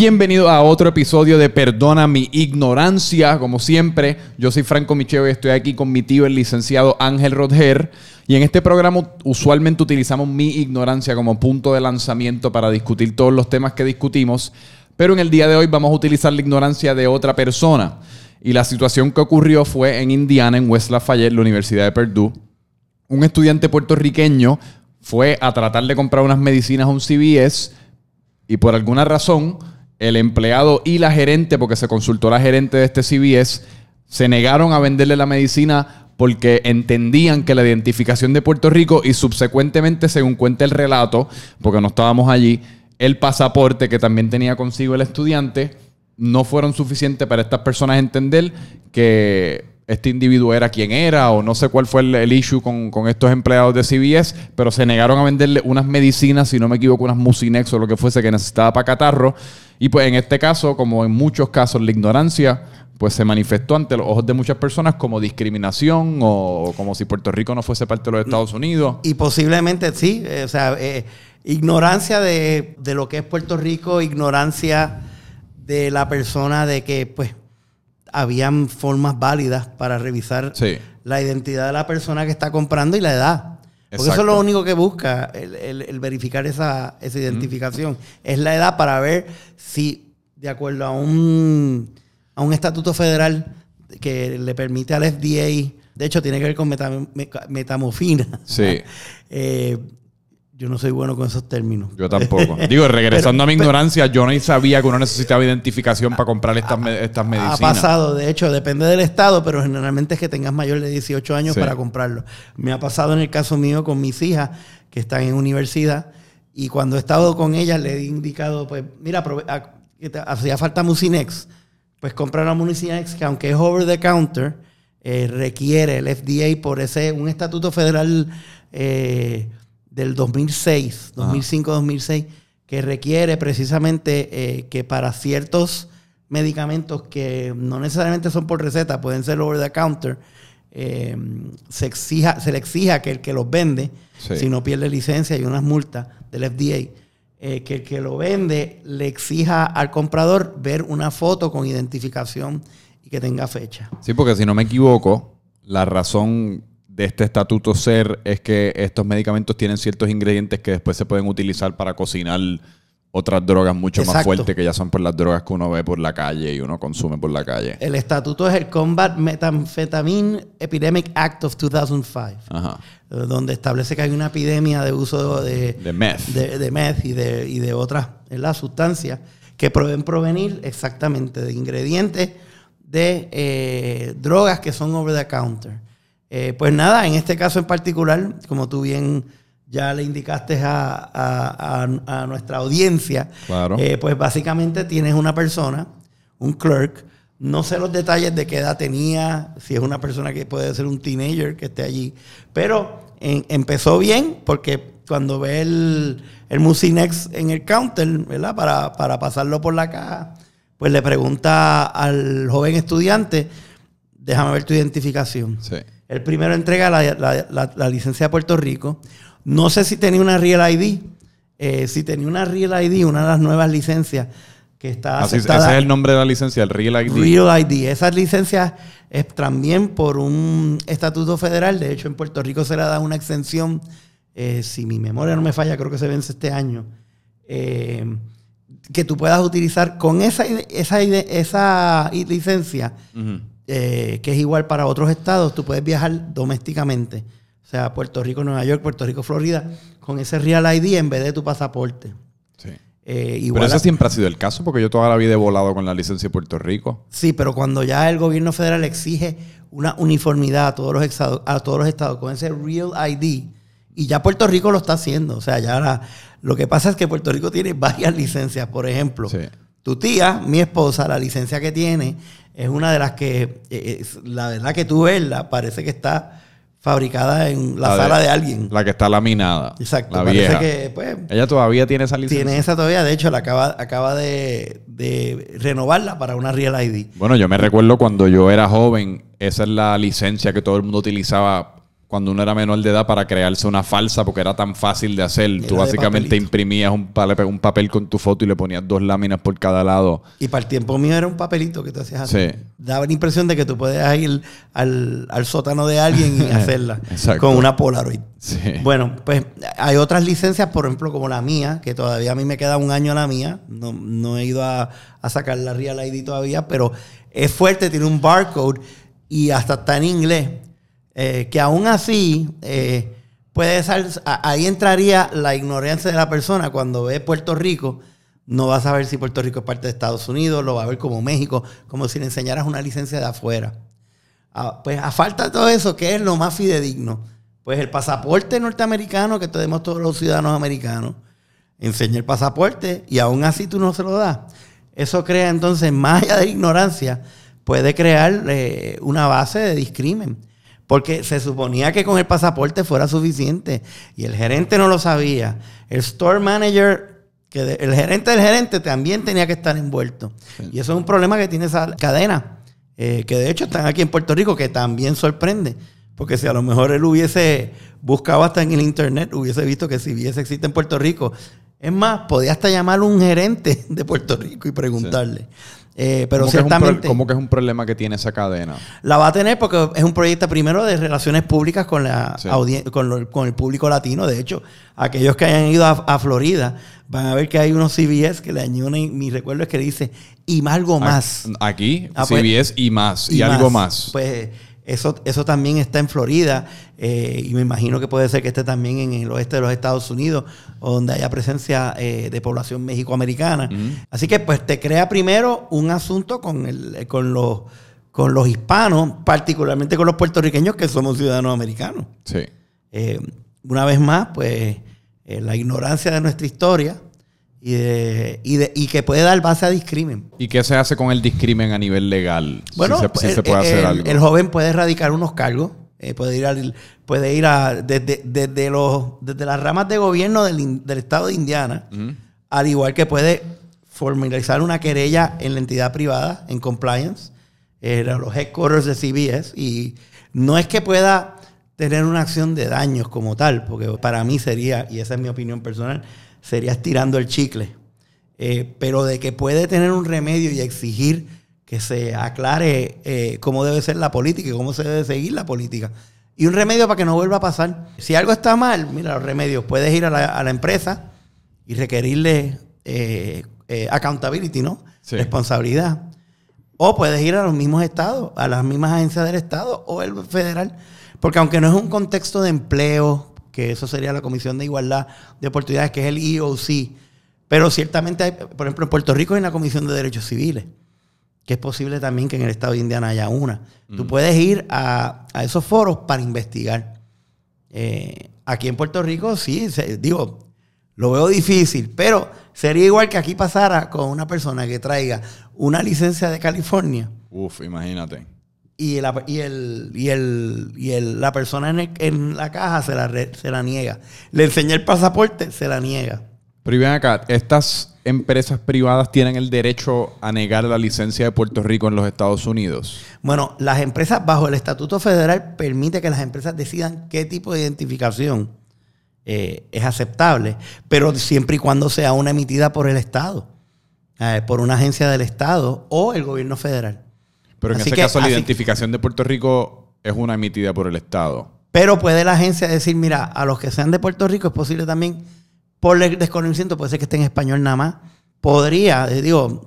Bienvenido a otro episodio de Perdona mi ignorancia. Como siempre, yo soy Franco Micheo y estoy aquí con mi tío, el licenciado Ángel Rodger. Y en este programa usualmente utilizamos mi ignorancia como punto de lanzamiento para discutir todos los temas que discutimos. Pero en el día de hoy vamos a utilizar la ignorancia de otra persona. Y la situación que ocurrió fue en Indiana, en West Lafayette, la Universidad de Purdue. Un estudiante puertorriqueño fue a tratar de comprar unas medicinas a un CVS y por alguna razón el empleado y la gerente, porque se consultó la gerente de este CVS, se negaron a venderle la medicina porque entendían que la identificación de Puerto Rico y subsecuentemente, según cuenta el relato, porque no estábamos allí, el pasaporte que también tenía consigo el estudiante, no fueron suficientes para estas personas entender que este individuo era quien era o no sé cuál fue el, issue con, estos empleados de CBS, pero se negaron a venderle unas medicinas, si no me equivoco, unas Mucinex o lo que fuese que necesitaba para catarro. Y pues en este caso, como en muchos casos, la ignorancia pues se manifestó ante los ojos de muchas personas como discriminación o como si Puerto Rico no fuese parte de los Estados Unidos. Y posiblemente sí, eh, o sea, eh, ignorancia de, de lo que es Puerto Rico, ignorancia de la persona de que pues habían formas válidas para revisar la identidad de la persona que está comprando y la edad. Porque eso es lo único que busca, el, verificar esa, identificación. Es la edad para ver si, de acuerdo a un, a un estatuto federal que le permite al FDA, de hecho tiene que ver con metamofina. Sí. Eh, yo no soy bueno con esos términos. Yo tampoco. Digo, regresando a mi ignorancia, yo no sabía que uno necesitaba identificación para comprar estas, estas medicinas. Ha pasado, de hecho, depende del estado, pero generalmente es que tengas mayor de 18 años para comprarlo. Me ha pasado en el caso mío con mis hijas que están en universidad y cuando he estado con ellas le he indicado, pues, mira, hacía falta Mucinex. Pues comprar una Mucinex que aunque es over the counter, eh, requiere el FDA por ese, un estatuto federal... Eh, del 2006, 2005-2006, que requiere precisamente eh, que para ciertos medicamentos que no necesariamente son por receta, pueden ser over the counter, eh, se, exija, se le exija que el que los vende, si no pierde licencia y unas multas del FDA, eh, que el que lo vende le exija al comprador ver una foto con identificación y que tenga fecha. Sí, porque si no me equivoco, la razón de este estatuto ser es que estos medicamentos tienen ciertos ingredientes que después se pueden utilizar para cocinar otras drogas mucho más fuertes que ya son por las drogas que uno ve por la calle y uno consume por la calle. El estatuto es el Combat Methamphetamine Epidemic Act of 2005, donde establece que hay una epidemia de uso de, de meth, de, meth y, de, y de otras sustancias que pueden provenir exactamente de ingredientes de eh, drogas que son over the counter. Eh, pues nada, en este caso en particular, como tú bien ya le indicaste a, nuestra audiencia, eh, pues básicamente tienes una persona, un clerk, no sé los detalles de qué edad tenía, si es una persona que puede ser un teenager que esté allí, pero empezó bien porque cuando ve el, el Musinex en el counter, ¿verdad? Para, para pasarlo por la caja, pues le pregunta al joven estudiante, déjame ver tu identificación. Sí. El primero entrega la, licencia de Puerto Rico. No sé si tenía una Real ID. Eh, si tenía una Real ID, una de las nuevas licencias que está Así, Ese es el nombre de la licencia, el Real ID. Real ID. Esa licencia es también por un estatuto federal. De hecho, en Puerto Rico se le da una exención. Eh, si mi memoria no me falla, creo que se vence este año. Eh, que tú puedas utilizar con esa, esa, esa licencia. Eh, que es igual para otros estados, tú puedes viajar domésticamente. O sea, Puerto Rico, Nueva York, Puerto Rico, Florida, con ese Real ID en vez de tu pasaporte. Sí. Eh, pero eso siempre ha sido el caso, porque yo toda la vida he volado con la licencia de Puerto Rico. Sí, pero cuando ya el gobierno federal exige una uniformidad a todos los, estados, a todos los estados con ese Real ID, y ya Puerto Rico lo está haciendo. O sea, ya lo que pasa es que Puerto Rico tiene varias licencias. Por ejemplo, tu tía, mi esposa, la licencia que tiene es una de las que, eh, la verdad que tú verla, parece que está fabricada en la, sala de, alguien. La que está laminada. Exacto. La vieja. Que, pues, Ella todavía tiene esa licencia. Tiene esa todavía. De hecho, la acaba, acaba de, renovarla para una Real ID. Bueno, yo me recuerdo cuando yo era joven, esa es la licencia que todo el mundo utilizaba cuando uno era menor de edad para crearse una falsa porque era tan fácil de hacer. Tú básicamente imprimías un, un papel con tu foto y le ponías dos láminas por cada lado. Y para el tiempo mío era un papelito que tú hacías así. Daba la impresión de que tú podías ir al, sótano de alguien y hacerla con una Polaroid. Bueno, pues hay otras licencias, por ejemplo, como la mía, que todavía a mí me queda un año la mía. No, he ido a, sacar la Real ID todavía, pero es fuerte, tiene un barcode y hasta está en inglés. Eh, que aún así eh, puede ser, ahí entraría la ignorancia de la persona cuando ve Puerto Rico. No va a saber si Puerto Rico es parte de Estados Unidos, lo va a ver como México, como si le enseñaras una licencia de afuera. Ah, pues a falta de todo eso, ¿qué es lo más fidedigno? Pues el pasaporte norteamericano que tenemos todos los ciudadanos americanos. Enseña el pasaporte y aún así tú no se lo das. Eso crea entonces, más allá de ignorancia, puede crear eh, una base de discrimen. Porque se suponía que con el pasaporte fuera suficiente y el gerente no lo sabía. El store manager, que el gerente del gerente también tenía que estar envuelto. Y eso es un problema que tiene esa cadena, eh, que de hecho están aquí en Puerto Rico, que también sorprende. Porque si a lo mejor él hubiese buscado hasta en el internet, hubiese visto que si CBS existe en Puerto Rico. Es más, podía hasta llamar a un gerente de Puerto Rico y preguntarle. Eh, pero ¿Cómo ciertamente. Que ¿Cómo que es un problema que tiene esa cadena? La va a tener porque es un proyecto primero de relaciones públicas con, la con, con, el público latino. De hecho, aquellos que hayan ido a, Florida van a ver que hay unos CBS que le añaden, mi recuerdo es que dice, y algo más. Aquí, ah, pues, CBS y más, y, algo más. Pues eso, eso también está en Florida eh, y me imagino que puede ser que esté también en el oeste de los Estados Unidos, donde haya presencia eh, de población mexicoamericana. Así que pues te crea primero un asunto con, el, con, los, con los hispanos, particularmente con los puertorriqueños que somos ciudadanos americanos. Sí. Eh, una vez más, pues la ignorancia de nuestra historia y, de, y, de, y, que puede dar base a discrimen. ¿Y qué se hace con el discrimen a nivel legal? Bueno, si se, puede hacer algo. el, joven puede erradicar unos cargos, eh, puede ir, al, puede ir a, desde, desde, los, desde las ramas de gobierno del, del estado de Indiana, al igual que puede formalizar una querella en la entidad privada, en compliance, eh, los headquarters de CBS, y no es que pueda tener una acción de daños como tal, porque para mí sería, y esa es mi opinión personal, sería estirando el chicle. Eh, pero de que puede tener un remedio y exigir que se aclare eh, cómo debe ser la política y cómo se debe seguir la política. Y un remedio para que no vuelva a pasar. Si algo está mal, mira los remedios. Puedes ir a la, empresa y requerirle eh, accountability, ¿no? Responsabilidad. O puedes ir a los mismos estados, a las mismas agencias del estado o el federal. Porque aunque no es un contexto de empleo, que eso sería la Comisión de Igualdad de Oportunidades, que es el EOC. Pero ciertamente, hay, por ejemplo, en Puerto Rico hay una Comisión de Derechos Civiles, que es posible también que en el estado de Indiana haya una. Tú mm. puedes ir a, esos foros para investigar. Eh, aquí en Puerto Rico, sí, digo, lo veo difícil, pero sería igual que aquí pasara con una persona que traiga una licencia de California. Uf, imagínate y, la, y, el, y, el, y el, la persona en, en, la caja se la, se la niega. Le enseña el pasaporte, se la niega. Pero acá, ¿estas empresas privadas tienen el derecho a negar la licencia de Puerto Rico en los Estados Unidos? Bueno, las empresas bajo el Estatuto Federal permite que las empresas decidan qué tipo de identificación eh, es aceptable, pero siempre y cuando sea una emitida por el Estado, eh, por una agencia del Estado o el gobierno federal. Pero en ese caso, la identificación de Puerto Rico es una emitida por el Estado. Pero puede la agencia decir, mira, a los que sean de Puerto Rico es posible también, por el desconocimiento, puede ser que esté en español nada más. Podría, eh, digo,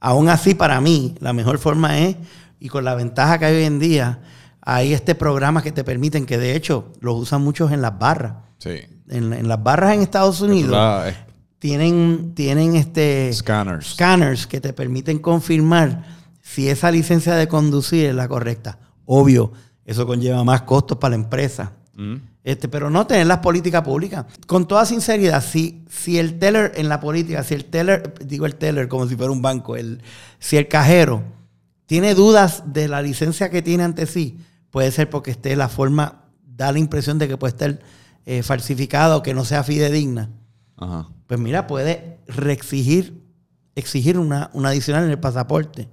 aún así para mí, la mejor forma es, y con la ventaja que hay hoy en día, hay este programa que te permiten, que de hecho los usan muchos en las barras. Sí. En, las barras en Estados Unidos tienen, tienen este scanners. scanners que te permiten confirmar si esa licencia de conducir es la correcta. Obvio, eso conlleva más costos para la empresa. Mm. Este, pero no tener las políticas públicas. Con toda sinceridad, si, si el teller en la política, si el teller, digo el teller como si fuera un banco, el, si el cajero tiene dudas de la licencia que tiene ante sí, puede ser porque esté la forma, da la impresión de que puede estar eh, falsificada o que no sea fidedigna. Pues mira, puede reexigir exigir una, una adicional en el pasaporte.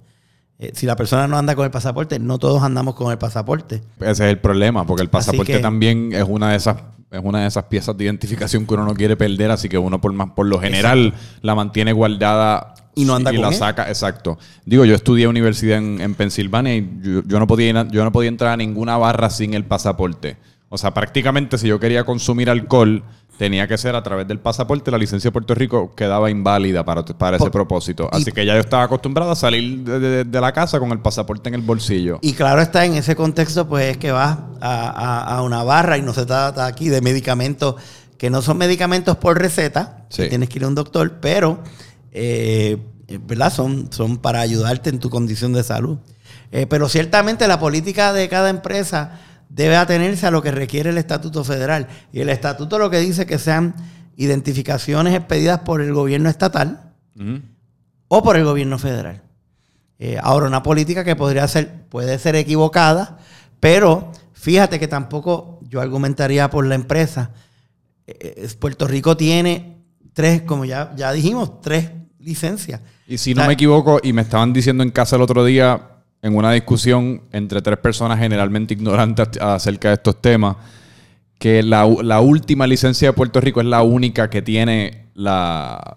Eh, si la persona no anda con el pasaporte, no todos andamos con el pasaporte. Ese es el problema, porque el pasaporte también es una de esas es una de esas piezas de identificación que uno no quiere perder, así que uno por más por lo general la mantiene guardada y no anda y la saca, exacto. Digo, yo estudié universidad en, en Pensilvania y yo, no podía yo no podía entrar a ninguna barra sin el pasaporte. O sea, prácticamente si yo quería consumir alcohol, tenía que ser a través del pasaporte. La licencia de Puerto Rico quedaba inválida para, para ese propósito. Así que ya yo estaba acostumbrado a salir de, la casa con el pasaporte en el bolsillo. Y claro está, en ese contexto, pues es que vas a, una barra y no se trata aquí de medicamentos que no son medicamentos por receta. Tienes que ir a un doctor, pero, eh, ¿verdad? Son, son para ayudarte en tu condición de salud. Eh, pero ciertamente la política de cada empresa debe atenerse a lo que requiere el estatuto federal. Y el estatuto lo que dice que sean identificaciones expedidas por el gobierno estatal o por el gobierno federal. Eh, ahora, una política que podría ser, puede ser equivocada, pero fíjate que tampoco yo argumentaría por la empresa. Eh, Puerto Rico tiene tres, como ya, ya dijimos, tres licencias. Y si no me equivoco, y me estaban diciendo en casa el otro día, en una discusión entre tres personas generalmente ignorantes acerca de estos temas, que la, última licencia de Puerto Rico es la única que tiene la,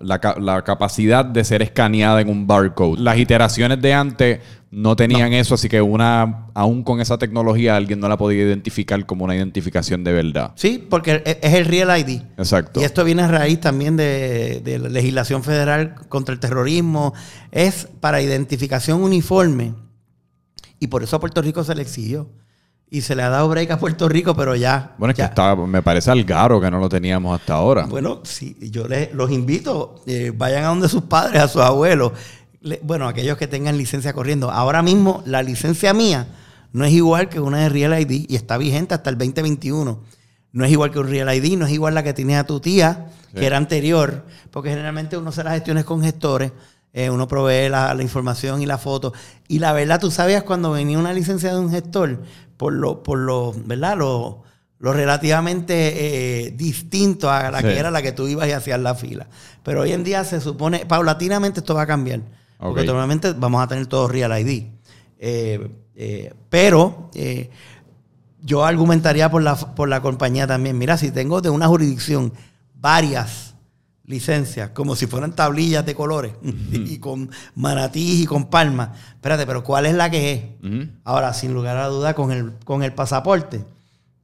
capacidad de ser escaneada en un barcode. Las iteraciones de antes no tenían eso, así que una, aún con esa tecnología, alguien no la podía identificar como una identificación de verdad. Sí, porque es el Real ID. Exacto. Y esto viene a raíz también de, de la legislación federal contra el terrorismo. Es para identificación uniforme y por eso a Puerto Rico se le exigió. Y se le ha dado break a Puerto Rico, pero ya. Bueno, es que está, me parece algaro que no lo teníamos hasta ahora. Bueno, sí, yo les, los invito, eh, vayan a donde sus padres, a sus abuelos. bueno, aquellos que tengan licencia corriendo. Ahora mismo, la licencia mía no es igual que una de Real ID y está vigente hasta el 2021. No es igual que un Real ID, no es igual la que tenía tu tía, que era anterior, porque generalmente uno hace las gestiones con gestores eh, uno provee la, información y la foto. Y la verdad, tú sabías cuando venía una licencia de un gestor, por lo, por lo, ¿verdad? Lo, lo relativamente eh, distinto a la que era la que tú ibas y hacías la fila. Pero hoy en día se supone, paulatinamente esto va a cambiar. Porque normalmente vamos a tener todo Real ID. Eh, pero yo argumentaría por la, por la compañía también. Mira, si tengo de una jurisdicción varias licencias, como si fueran tablillas de colores, y con manatí y con palmas. Espérate, pero ¿cuál es la que es? Ahora, sin lugar a duda, con el, con el pasaporte,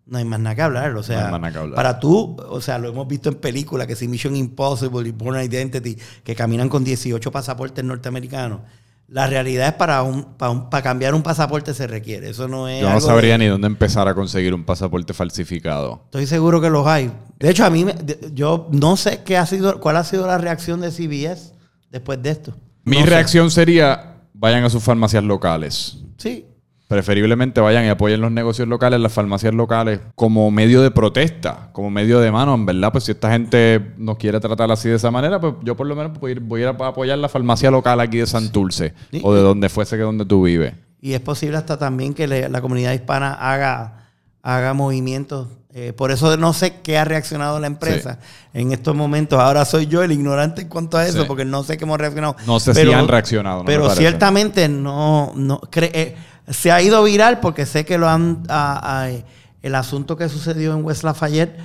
no hay más nada que hablar. O sea, para tú, o sea, lo hemos visto en películas, que si Mission Impossible y Born Identity, que caminan con 18 pasaportes norteamericanos. La realidad es para un, para, cambiar un pasaporte se requiere. Eso no es. Yo no sabría ni dónde empezar a conseguir un pasaporte falsificado. Estoy seguro que los hay. De hecho, a mí yo no sé qué ha sido, cuál ha sido la reacción de CBS después de esto. Mi reacción sería vayan a sus farmacias locales. Sí. Preferiblemente vayan y apoyen los negocios locales, las farmacias locales, como medio de protesta, como medio de mano, en verdad. Pues si esta gente nos quiere tratar así de esa manera, pues yo por lo menos voy, a ir a apoyar la farmacia local aquí de Santurce o de donde fuese que donde tú vives. Y es posible hasta también que la comunidad hispana haga, haga movimientos eh, por eso no sé qué ha reaccionado la empresa en estos momentos. Ahora soy yo el ignorante en cuanto a eso, porque no sé cómo hemos reaccionado. No sé si han reaccionado. pero ciertamente no, no eh, se ha ido viral porque sé que lo han el asunto que sucedió en West Lafayette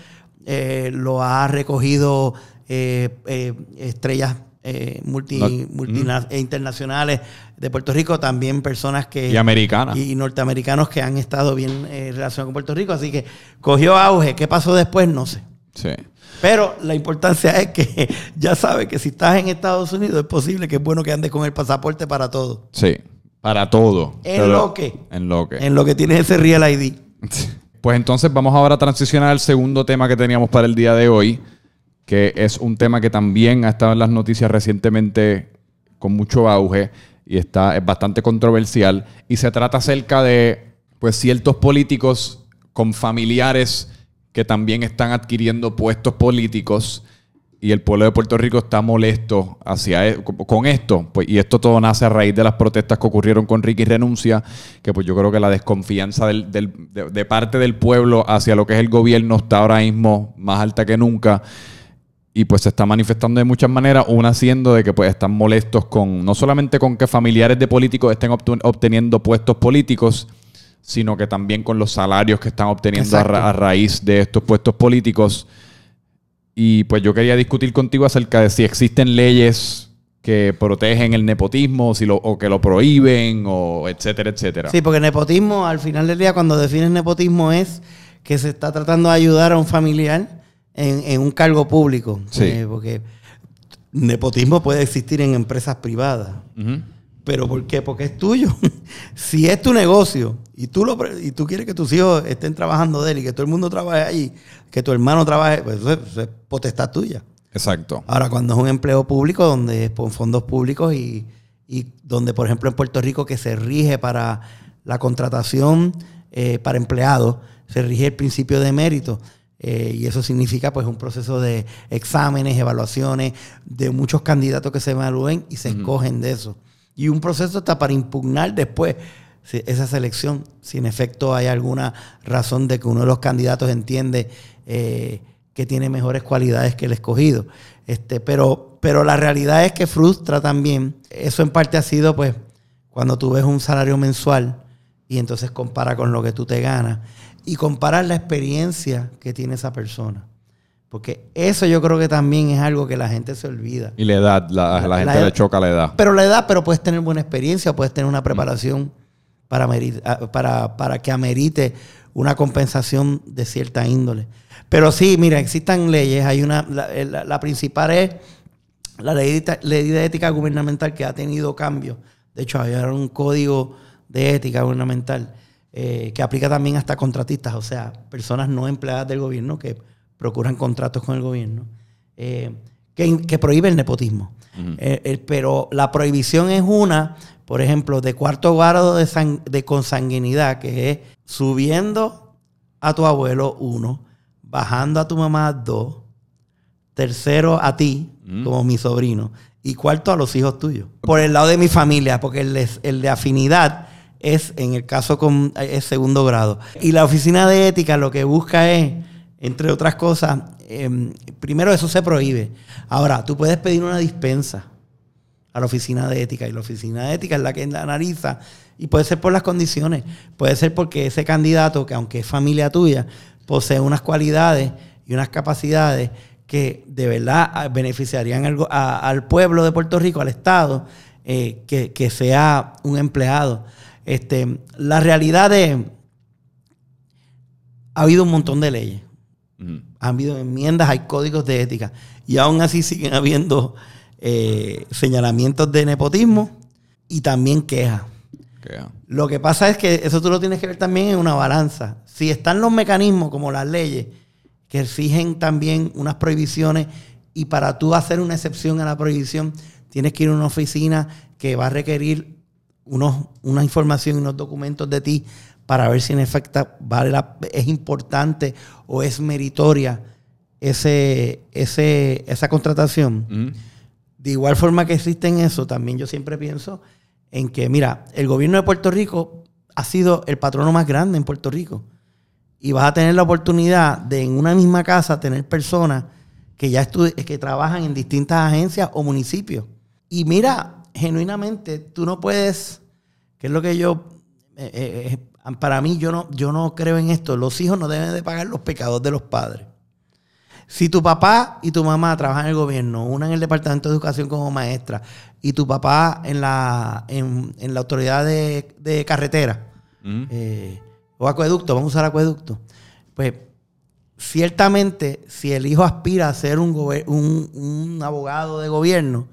eh, lo ha recogido estrellas multi, e internacionales de Puerto Rico, también personas que... Y americanas. Y, norteamericanos que han estado bien eh, relacionados con Puerto Rico. Así que cogió auge. ¿Qué pasó después? No sé. Sí. Pero la importancia es que ya sabes que si estás en Estados Unidos es posible que es bueno que andes con el pasaporte para todo. Sí, para todo. En lo que. En lo que. En lo que tienes ese Real ID. Pues entonces vamos ahora a transicionar al segundo tema que teníamos para el día de hoy, que es un tema que también ha estado en las noticias recientemente con mucho auge y está, es bastante controversial y se trata acerca de pues, ciertos políticos con familiares que también están adquiriendo puestos políticos y el pueblo de Puerto Rico está molesto hacia e, con esto. Pues, y esto todo nace a raíz de las protestas que ocurrieron con Ricky Renuncia, que pues yo creo que la desconfianza del, de, de, parte del pueblo hacia lo que es el gobierno está ahora mismo más alta que nunca. y pues se está manifestando de muchas maneras, una siendo de que pues están molestos con, no solamente con que familiares de políticos estén obteniendo puestos políticos, sino que también con los salarios que están obteniendo a, raíz de estos puestos políticos. Y pues yo quería discutir contigo acerca de si existen leyes que protegen el nepotismo si lo, o que lo prohíben, o etcétera, etcétera. Sí, porque nepotismo, al final del día, cuando defines nepotismo, es que se está tratando de ayudar a un familiar en, un cargo público. Sí. Eh, porque nepotismo puede existir en empresas privadas. ¿Pero por qué? Porque es tuyo. si es tu negocio y tú, lo, y tú quieres que tus hijos estén trabajando de él y que todo el mundo trabaje ahí, que tu hermano trabaje, pues eso es, potestad tuya. Exacto. Ahora, cuando es un empleo público, donde es por fondos públicos y, y, donde, por ejemplo, en Puerto Rico, que se rige para la contratación eh, para empleados, se rige el principio de mérito. Eh, y eso significa pues un proceso de exámenes, evaluaciones, de muchos candidatos que se evalúen y se escogen de eso. Y un proceso está para impugnar después esa selección, si en efecto hay alguna razón de que uno de los candidatos entiende eh, que tiene mejores cualidades que el escogido. Este, pero, pero la realidad es que frustra también. Eso en parte ha sido pues cuando tú ves un salario mensual y entonces compara con lo que tú te ganas y comparar la experiencia que tiene esa persona. Porque eso yo creo que también es algo que la gente se olvida. Y la edad, la, la gente le choca la edad. Pero la edad, pero puedes tener buena experiencia, puedes tener una preparación para, ah, para, para que amerite una compensación de cierta índole. Pero sí, mira, existan leyes. Hay una, la, principal es la ley de, ley de ética gubernamental que ha tenido cambios. De hecho, había un código de ética gubernamental eh, que aplica también hasta contratistas, o sea, personas no empleadas del gobierno que procuran contratos con el gobierno, eh, que, prohíbe el nepotismo. Eh, pero la prohibición es una, por ejemplo, de cuarto grado de, de consanguinidad, que es subiendo a tu abuelo uno, bajando a tu mamá dos, tercero a ti, como mi sobrino, y cuarto a los hijos tuyos. Por el lado de mi familia, porque el el de afinidad es, en el caso con es segundo grado. Y la oficina de ética lo que busca es, entre otras cosas, em, primero eso se prohíbe. Ahora, tú puedes pedir una dispensa a la oficina de ética y la oficina de ética es la que analiza y puede ser por las condiciones, puede ser porque ese candidato, que aunque es familia tuya, posee unas cualidades y unas capacidades que de verdad ah, beneficiarían al, pueblo de Puerto Rico, al Estado, eh, que, que sea un empleado. Este, la realidad es, ha habido un montón de leyes, ha habido enmiendas, hay códigos de ética, y aún así siguen habiendo eh, señalamientos de nepotismo y también quejas. Lo que pasa es que eso tú lo tienes que ver también en una balanza. Si están los mecanismos como las leyes que exigen también unas prohibiciones y para tú hacer una excepción a la prohibición tienes que ir a una oficina que va a requerir unos, una información y unos documentos de ti para ver si en efecto vale la, es importante o es meritoria ese, ese, esa contratación. De igual forma que existen eso, también yo siempre pienso en que, mira, el gobierno de Puerto Rico ha sido el patrono más grande en Puerto Rico. Y vas a tener la oportunidad de en una misma casa tener personas que ya que trabajan en distintas agencias o municipios. Y mira, genuinamente tú no puedes, que es lo que yo, eh, eh, eh, para mí yo no, yo no creo en esto, los hijos no deben de pagar los pecados de los padres. Si tu papá y tu mamá trabajan en el gobierno, una en el Departamento de Educación como maestra y tu papá en la, en, la autoridad de, carretera o acueducto, vamos a usar acueducto, pues ciertamente si el hijo aspira a ser un, un, un abogado de gobierno,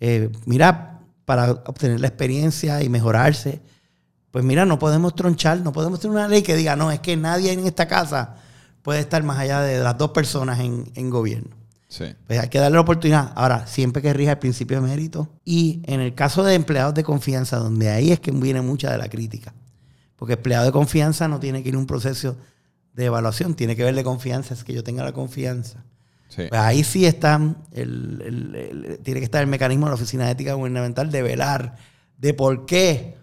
eh, mira, para obtener la experiencia y mejorarse, pues mira, no podemos tronchar, no podemos tener una ley que diga, no, es que nadie en esta casa puede estar más allá de las dos personas en, gobierno. Pues hay que darle la oportunidad. Ahora, siempre que rija el principio de mérito. Y en el caso de empleados de confianza, donde ahí es que viene mucha de la crítica. Porque empleado de confianza no tiene que ir a un proceso de evaluación, tiene que verle confianza, es que yo tenga la confianza. Pues ahí sí está, el, tiene que estar el mecanismo de la Oficina de Ética Gubernamental de velar de por qué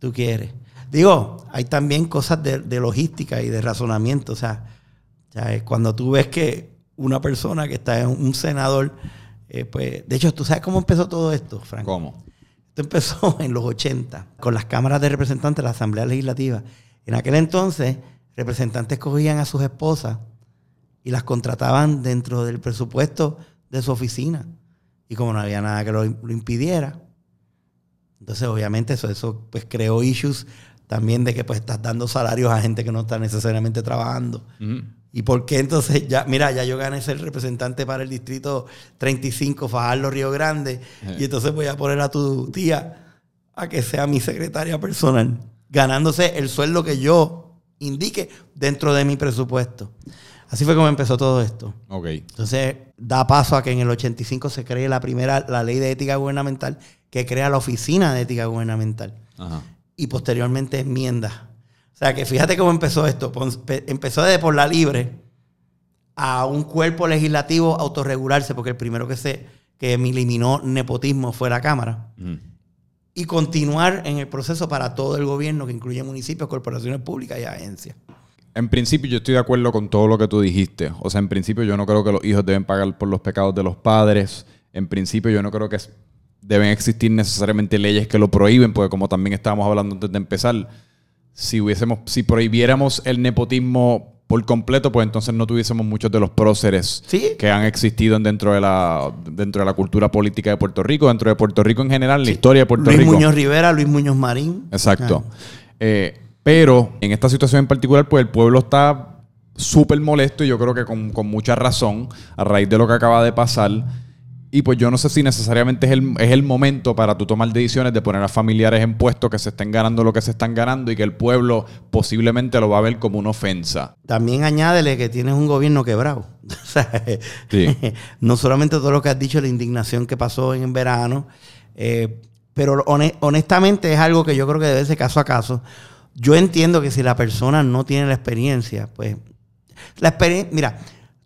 tú quieres. Digo, hay también cosas de, logística y de razonamiento. O sea, cuando tú ves que una persona que está en un senador. Eh, pues, de hecho, ¿tú sabes cómo empezó todo esto, Frank? ¿Cómo? Esto empezó en los 80 con las cámaras de representantes de la Asamblea Legislativa. En aquel entonces, representantes cogían a sus esposas y las contrataban dentro del presupuesto de su oficina. Y como no había nada que lo, impidiera, entonces obviamente eso, eso pues creó issues también de que pues estás dando salarios a gente que no está necesariamente trabajando. ¿Y por qué entonces ya, mira, ya yo gané ser representante para el distrito 35, Fajardo, Río Grande, y entonces voy a poner a tu tía a que sea mi secretaria personal, ganándose el sueldo que yo indique dentro de mi presupuesto. Así fue como empezó todo esto. Ok. Entonces da paso a que en el 85 se cree la primera, la ley de ética gubernamental, que crea la oficina de ética gubernamental. Ajá y posteriormente enmiendas. O sea que fíjate cómo empezó esto. Empezó desde por la libre a un cuerpo legislativo autorregularse, porque el primero que se que eliminó nepotismo fue la Cámara. Y continuar en el proceso para todo el gobierno, que incluye municipios, corporaciones públicas y agencias. En principio yo estoy de acuerdo con todo lo que tú dijiste. O sea, en principio yo no creo que los hijos deben pagar por los pecados de los padres. En principio yo no creo que deben existir necesariamente leyes que lo prohíben, porque como también estábamos hablando antes de empezar, si hubiésemos, si prohibiéramos el nepotismo por completo, pues entonces no tuviésemos muchos de los próceres que han existido dentro de la dentro de la cultura política de Puerto Rico, dentro de Puerto Rico en general, la historia de Puerto Rico. Luis Muñoz Rivera, Luis Muñoz Marín. Exacto. Ah. Eh, pero en esta situación en particular, pues el pueblo está súper molesto y yo creo que con, con mucha razón a raíz de lo que acaba de pasar. Y pues yo no sé si necesariamente es el, es el, momento para tú tomar decisiones de poner a familiares en puestos que se estén ganando lo que se están ganando y que el pueblo posiblemente lo va a ver como una ofensa. También añádele que tienes un gobierno quebrado. no solamente todo lo que has dicho, la indignación que pasó en verano, eh, pero honestamente es algo que yo creo que debe ser caso a caso. Yo entiendo que si la persona no tiene la experiencia, pues la experiencia, mira,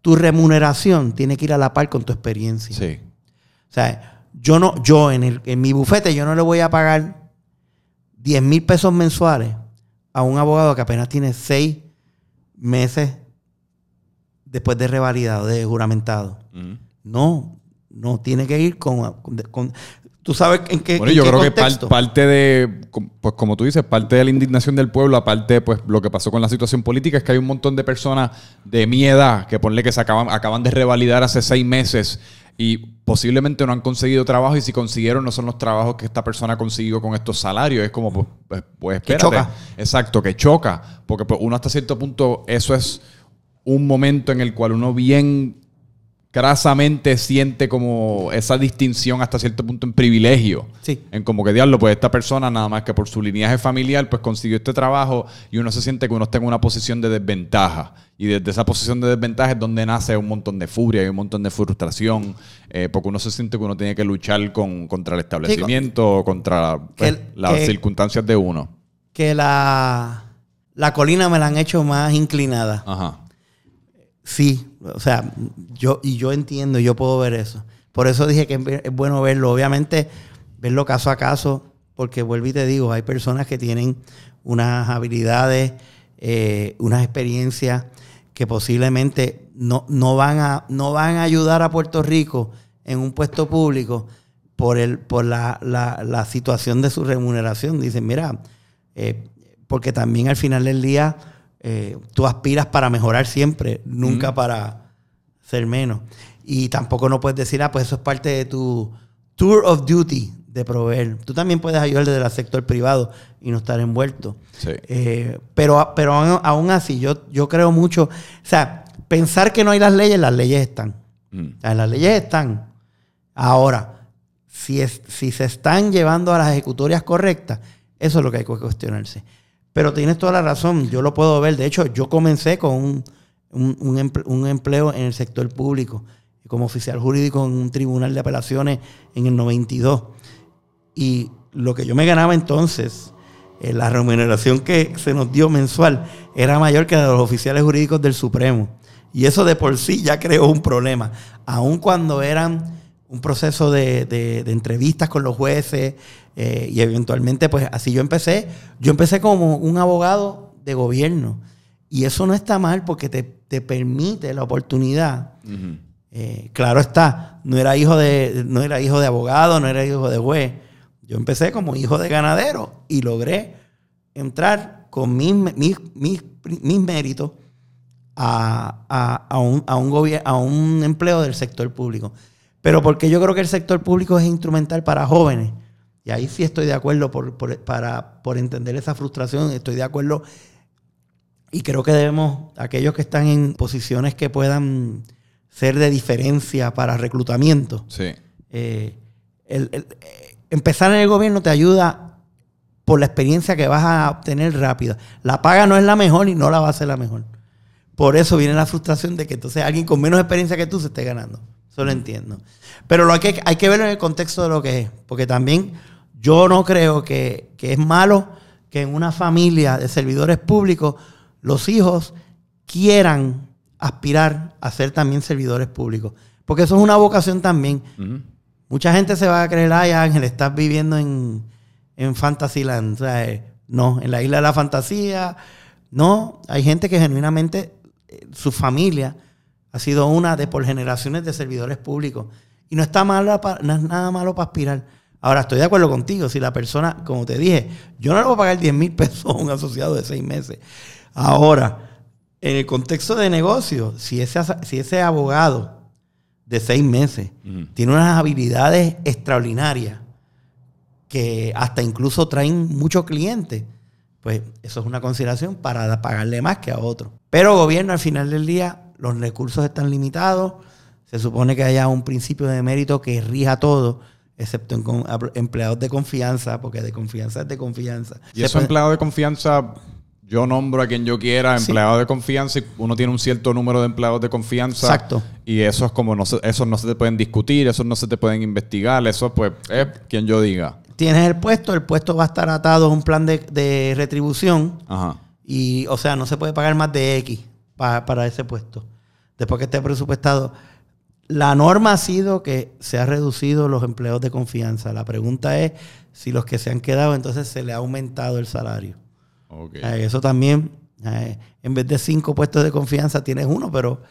tu remuneración tiene que ir a la par con tu experiencia. Sí. O sea, yo no, yo en, el, en mi bufete, yo no le voy a pagar 10 mil pesos mensuales a un abogado que apenas tiene 6 meses después de revalidado, de juramentado. No, no, tiene que ir con, ¿Tú sabes en qué Bueno, yo creo que parte de, pues como tú dices, parte de la indignación del pueblo, aparte de pues, lo que pasó con la situación política, es que hay un montón de personas de mi edad que ponle que se acaban, acaban de revalidar hace seis meses y posiblemente no han conseguido trabajo y si consiguieron no son los trabajos que esta persona consiguió con estos salarios. Es como, pues, pues, pues espérate. Que choca. Exacto, que choca. Porque pues, uno hasta cierto punto, eso es un momento en el cual uno bien crasamente siente como esa distinción hasta cierto punto en privilegio. Sí. En como que diablo, pues esta persona nada más que por su linaje familiar pues consiguió este trabajo y uno se siente que uno está en una posición de desventaja. Y desde esa posición de desventaja es donde nace un montón de furia y un montón de frustración, eh, porque uno se siente que uno tiene que luchar con, contra el establecimiento, contra pues, las circunstancias de uno. Que la, la colina me la han hecho más inclinada. Ajá. Sí, o sea, yo, y yo entiendo, yo puedo ver eso. Por eso dije que es bueno verlo. Obviamente, verlo caso a caso, porque vuelvo y te digo, hay personas que tienen unas habilidades, eh, unas experiencias que posiblemente no, no, van a, no van a ayudar a Puerto Rico en un puesto público por, el, por la, la, situación de su remuneración. Dicen, mira, eh, porque también al final del día eh, tú aspiras para mejorar siempre, nunca para ser menos. Y tampoco no puedes decir, ah, pues eso es parte de tu tour of duty de proveer. Tú también puedes ayudar desde el sector privado y no estar envuelto. Eh, pero pero aún, así, yo, yo creo mucho, o sea, pensar que no hay las leyes, las leyes están. Mm. las leyes están. Ahora, si, es, si se están llevando a las ejecutorias correctas, eso es lo que hay que cuestionarse. Pero tienes toda la razón, yo lo puedo ver. De hecho, yo comencé con un, empleo en el sector público, como oficial jurídico en un tribunal de apelaciones en el 92. Y lo que yo me ganaba entonces, eh, la remuneración que se nos dio mensual, era mayor que la de los oficiales jurídicos del Supremo. Y eso de por sí ya creó un problema. Aun cuando eran un proceso de, de entrevistas con los jueces, eh, y eventualmente, pues así yo empecé. Yo empecé como un abogado de gobierno. Y eso no está mal porque te, te permite la oportunidad. Eh, claro está, no era hijo de, no era hijo de abogado, no era hijo de juez. Yo empecé como hijo de ganadero y logré entrar con mis, mis, mis, méritos a, un, a, un a un empleo del sector público. Pero porque yo creo que el sector público es instrumental para jóvenes. Y ahí sí estoy de acuerdo por, para, por entender esa frustración. Estoy de acuerdo. Y creo que debemos, aquellos que están en posiciones que puedan ser de diferencia para reclutamiento. Sí. Eh, empezar en el gobierno te ayuda por la experiencia que vas a obtener rápida. La paga no es la mejor y no la va a ser la mejor. Por eso viene la frustración de que entonces alguien con menos experiencia que tú se esté ganando. Eso lo entiendo. Pero lo hay que, hay que verlo en el contexto de lo que es. Porque también yo no creo que, que es malo que en una familia de servidores públicos los hijos quieran aspirar a ser también servidores públicos. Porque eso es una vocación también. Mucha gente se va a creer, ay Ángel, estás viviendo en, en Fantasyland. O sea, eh, no, en la isla de la fantasía. No, hay gente que genuinamente, eh, su familia ha sido una de por generaciones de servidores públicos. Y no está malo, no es nada malo para aspirar. Ahora, estoy de acuerdo contigo. Si la persona, como te dije, yo no le voy a pagar 10 mil pesos a un asociado de seis meses. Ahora, en el contexto de negocio, si ese, si ese abogado de seis meses tiene unas habilidades extraordinarias que hasta incluso traen muchos clientes, pues eso es una consideración para pagarle más que a otro. Pero gobierno al final del día, los recursos están limitados, se supone que haya un principio de mérito que rija todo, excepto en empleados de confianza, porque de confianza es de confianza. ¿Y esos empleados de confianza yo nombro a quien yo quiera, empleado de confianza, y uno tiene un cierto número de empleados de confianza. Exacto. Y eso es como, no se, esos no se te pueden discutir, esos no se te pueden investigar, eso pues es quien yo diga. Tienes el puesto, el puesto va a estar atado a un plan de, retribución. Ajá. Y, o sea, no se puede pagar más de X para, ese puesto. Después que esté presupuestado. La norma ha sido que se ha reducido los empleos de confianza. La pregunta es si los que se han quedado, entonces se le ha aumentado el salario. Eso también, en vez de cinco puestos de confianza, tienes uno, pero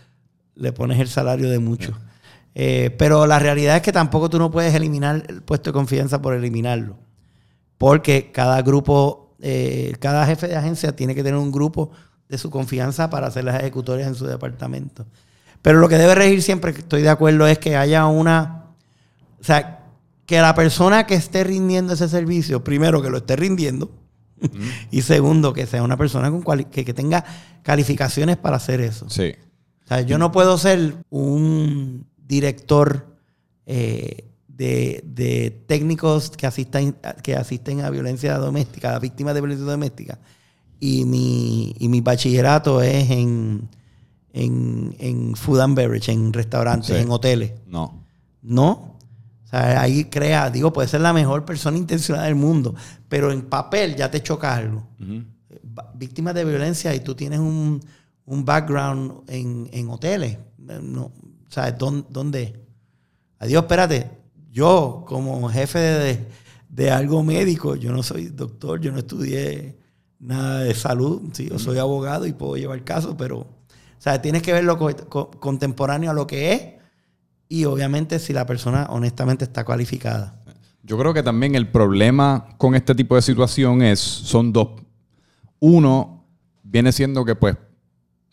le pones el salario de muchos. Eh, pero la realidad es que tampoco tú no puedes eliminar el puesto de confianza por eliminarlo. Porque cada grupo, eh, cada jefe de agencia tiene que tener un grupo de su confianza para hacer las ejecutorias en su departamento. Pero lo que debe regir siempre, estoy de acuerdo, es que haya una. O sea, que la persona que esté rindiendo ese servicio, primero que lo esté rindiendo, y segundo, que sea una persona con que, tenga calificaciones para hacer eso. Sí. O sea, yo no puedo ser un director eh, de, técnicos que asisten, que asisten a violencia doméstica, a víctimas de violencia doméstica, y mi, y mi bachillerato es en, en, food and beverage, en restaurantes, en hoteles. No. No ahí crea, digo, puede ser la mejor persona intencionada del mundo, pero en papel ya te choca algo. Víctimas de violencia y tú tienes un, background en, hoteles. No, ¿Sabes dónde? Adiós, espérate. Yo, como jefe de, algo médico, yo no soy doctor, yo no estudié nada de salud. Sí, yo soy abogado y puedo llevar caso, pero o sea, tienes que verlo contemporáneo a lo que es y obviamente si la persona honestamente está cualificada. Yo creo que también el problema con este tipo de situación es, son dos. Uno, viene siendo que pues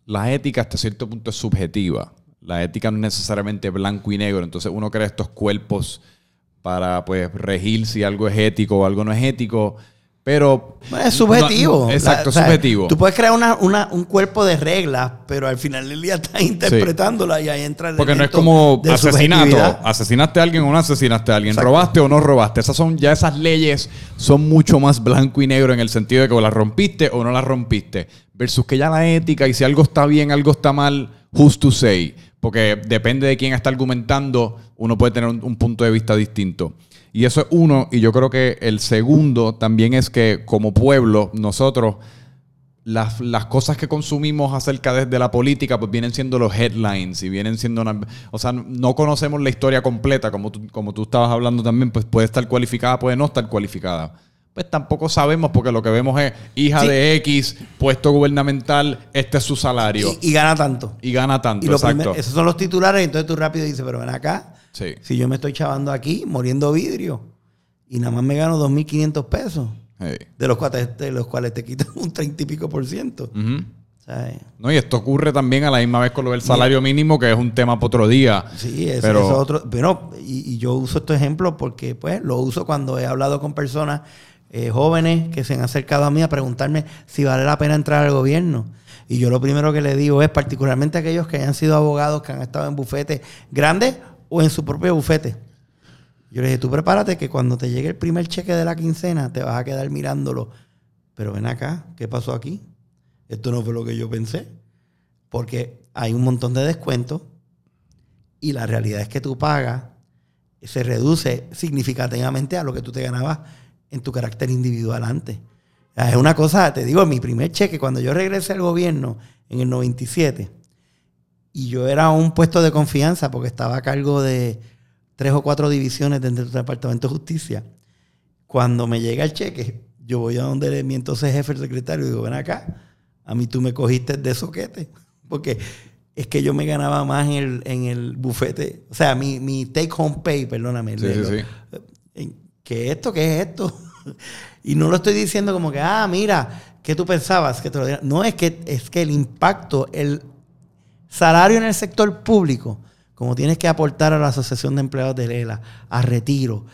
la ética hasta cierto punto es subjetiva. La ética no es necesariamente blanco y negro. Entonces uno crea estos cuerpos para pues regir si algo es ético o algo no es ético. Pero. es subjetivo. exacto, subjetivo. Tú puedes crear un cuerpo de reglas, pero al final del día estás interpretándola y ahí entra el Porque no es como asesinato. Asesinaste a alguien o no asesinaste a alguien. Robaste o no robaste. Esas son, ya esas leyes son mucho más blanco y negro en el sentido de que o las rompiste o no las rompiste. Versus que ya la ética y si algo está bien, algo está mal, who's to say. Porque depende de quién está argumentando, uno puede tener un punto de vista distinto. Y eso es uno. Y yo creo que el segundo también es que como pueblo, nosotros, las, cosas que consumimos acerca de, la política, pues vienen siendo los headlines y vienen siendo O sea, no conocemos la historia completa, como tú, como tú estabas hablando también, pues puede estar cualificada, puede no estar cualificada. Pues tampoco sabemos porque lo que vemos es hija de X, puesto gubernamental, este es su salario. Y, gana tanto. Y gana tanto, exacto. esos son los titulares, entonces tú rápido dices, pero ven acá, si yo me estoy chavando aquí, moriendo vidrio, y nada más me gano 2.500 pesos, de, los cuales, de los cuales te quitan un 30 y pico por ciento. No, y esto ocurre también a la misma vez con lo del salario mínimo, que es un tema para otro día. Sí, es, pero... otro. Pero, y, yo uso estos ejemplos porque, pues, lo uso cuando he hablado con personas eh, jóvenes que se han acercado a mí a preguntarme si vale la pena entrar al gobierno. Y yo lo primero que le digo es, particularmente aquellos que hayan sido abogados, que han estado en bufetes grandes o en su propio bufete. Yo le dije, tú prepárate que cuando te llegue el primer cheque de la quincena, te vas a quedar mirándolo. Pero ven acá, ¿qué pasó aquí? Esto no fue lo que yo pensé. Porque hay un montón de descuentos y la realidad es que tú pagas se reduce significativamente a lo que tú te ganabas en tu carácter individual antes. Es una cosa, te digo, mi primer cheque, cuando yo regresé al gobierno en el 97, y yo era un puesto de confianza porque estaba a cargo de tres o cuatro divisiones dentro del Departamento de Justicia, cuando me llega el cheque, yo voy a donde mi entonces jefe, el secretario, y digo, ven acá, a mí tú me cogiste de soquete, porque es que yo me ganaba más en el, en el bufete, o sea, mi, mi take home pay, perdóname. Sí, sí, sí. ¿Qué esto? ¿Qué es esto? y no lo estoy diciendo como que, ah, mira, ¿qué tú pensabas? que te lo No, es que, es que el impacto, el salario en el sector público, como tienes que aportar a la Asociación de Empleados de Lela, a retiro.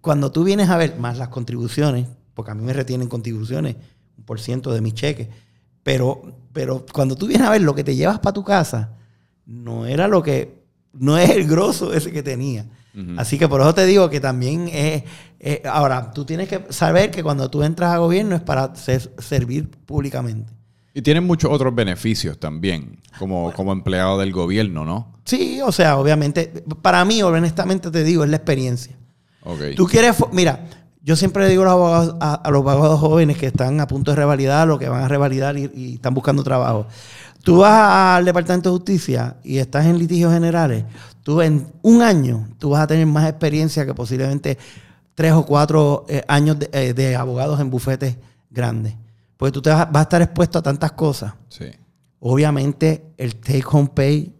Cuando tú vienes a ver más las contribuciones, porque a mí me retienen contribuciones, un por ciento de mis cheques, pero, pero cuando tú vienes a ver lo que te llevas para tu casa, no era lo que, no es el grosso ese que tenía. Así que por eso te digo que también es, ahora, tú tienes que saber que cuando tú entras a gobierno es para servir públicamente. Y tienen muchos otros beneficios también, como, como empleado del gobierno, ¿no? Sí, o sea, obviamente, para mí, honestamente te digo, es la experiencia. Okay. Tú quieres, mira, yo siempre le digo a los, abogados, a, los abogados jóvenes que están a punto de revalidar o que van a revalidar y, están buscando trabajo. Tú vas al Departamento de Justicia y estás en litigios generales. Tú en un año, tú vas a tener más experiencia que posiblemente tres o cuatro eh, años eh, de, abogados en bufetes grandes. Porque tú te vas, vas, a estar expuesto a tantas cosas. Sí. Obviamente el take home pay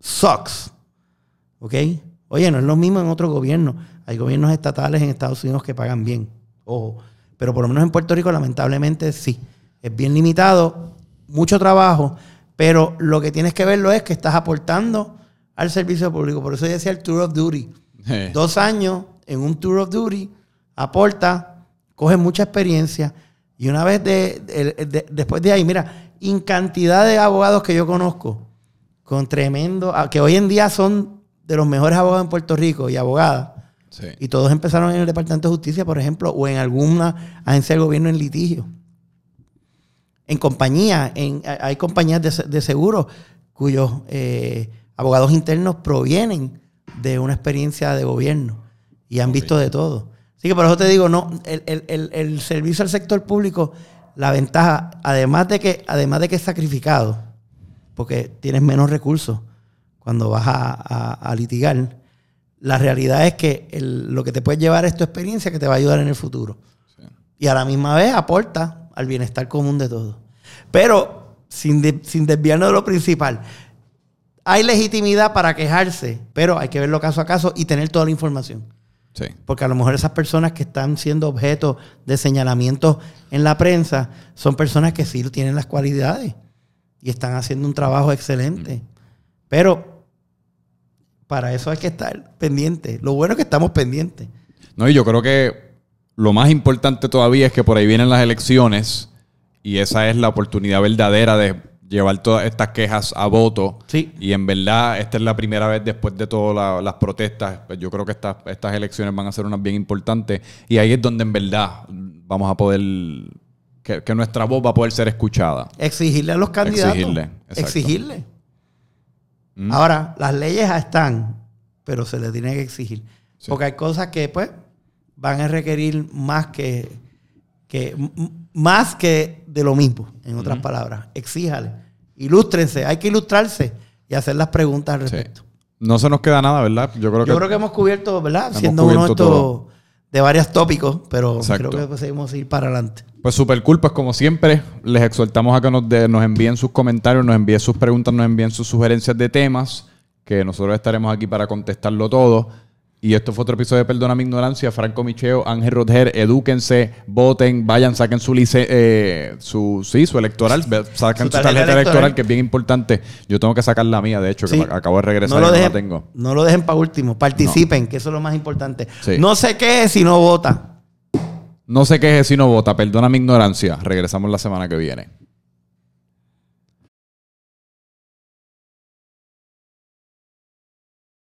sucks. ¿Ok? Oye, no es lo mismo en otro gobierno. Hay gobiernos estatales en Estados Unidos que pagan bien, ojo. Pero por lo menos en Puerto Rico, lamentablemente, sí. Es bien limitado, mucho trabajo, pero lo que tienes que verlo es que estás aportando al servicio público. Por eso yo decía el Tour of Duty. Dos años en un Tour of Duty, aporta, coge mucha experiencia. Y una vez de, después de ahí, mira, incantidad de abogados que yo conozco, con tremendo, que hoy en día son de los mejores abogados en Puerto Rico y abogadas, y todos empezaron en el Departamento de Justicia, por ejemplo, o en alguna agencia del gobierno en litigio. En compañía, en, hay compañías de, de seguros cuyos eh, abogados internos provienen de una experiencia de gobierno y han visto de todo. Así que por eso te digo, no, el, servicio al sector público, la ventaja, además de que, además de que es sacrificado, porque tienes menos recursos cuando vas a litigar, la realidad es que lo que te puede llevar es tu experiencia que te va a ayudar en el futuro. Y a la misma vez aporta al bienestar común de todos. Pero sin, sin desviarnos de lo principal, hay legitimidad para quejarse, pero hay que verlo caso a caso y tener toda la información. Porque a lo mejor esas personas que están siendo objeto de señalamientos en la prensa son personas que sí tienen las cualidades y están haciendo un trabajo excelente. Mm. Pero para eso hay que estar pendiente. Lo bueno es que estamos pendientes. No, y yo creo que lo más importante todavía es que por ahí vienen las elecciones y esa es la oportunidad verdadera de llevar todas estas quejas a voto. Sí. Y en verdad, esta es la primera vez después de todas las protestas. Pues yo creo que estas, estas elecciones van a ser unas bien importantes. Y ahí es donde en verdad vamos a poder. Que, nuestra voz va a poder ser escuchada. Exigirle a los candidatos. Exigirle. Exigirle. Mm. Ahora, las leyes están, pero se les tiene que exigir. Porque hay cosas que, pues, van a requerir más que, que más que de lo mismo, en otras palabras. Exíjale. Ilústrense. Hay que ilustrarse y hacer las preguntas al respecto. No se nos queda nada, ¿verdad? Yo creo que, Yo creo que hemos cubierto, ¿verdad? Siendo uno de estos, de varios tópicos, pero creo que podemos ir para adelante. Pues súper cool, pues como siempre, les exhortamos a que nos, nos envíen sus comentarios, nos envíen sus preguntas, nos envíen sus sugerencias de temas, que nosotros estaremos aquí para contestarlo todo. Y esto fue otro episodio de Perdona mi ignorancia. Franco Micheo, Ángel Rodger, edúquense, voten, vayan, saquen su lice, eh, su, sí, su electoral, saquen su tarjeta, electoral. que es bien importante. Yo tengo que sacar la mía, de hecho, que acabo de regresar no lo y dejen, no la tengo. No lo dejen para último, participen, que eso es lo más importante. No sé qué es si no vota. No sé qué es si no vota, perdona mi ignorancia. Regresamos la semana que viene.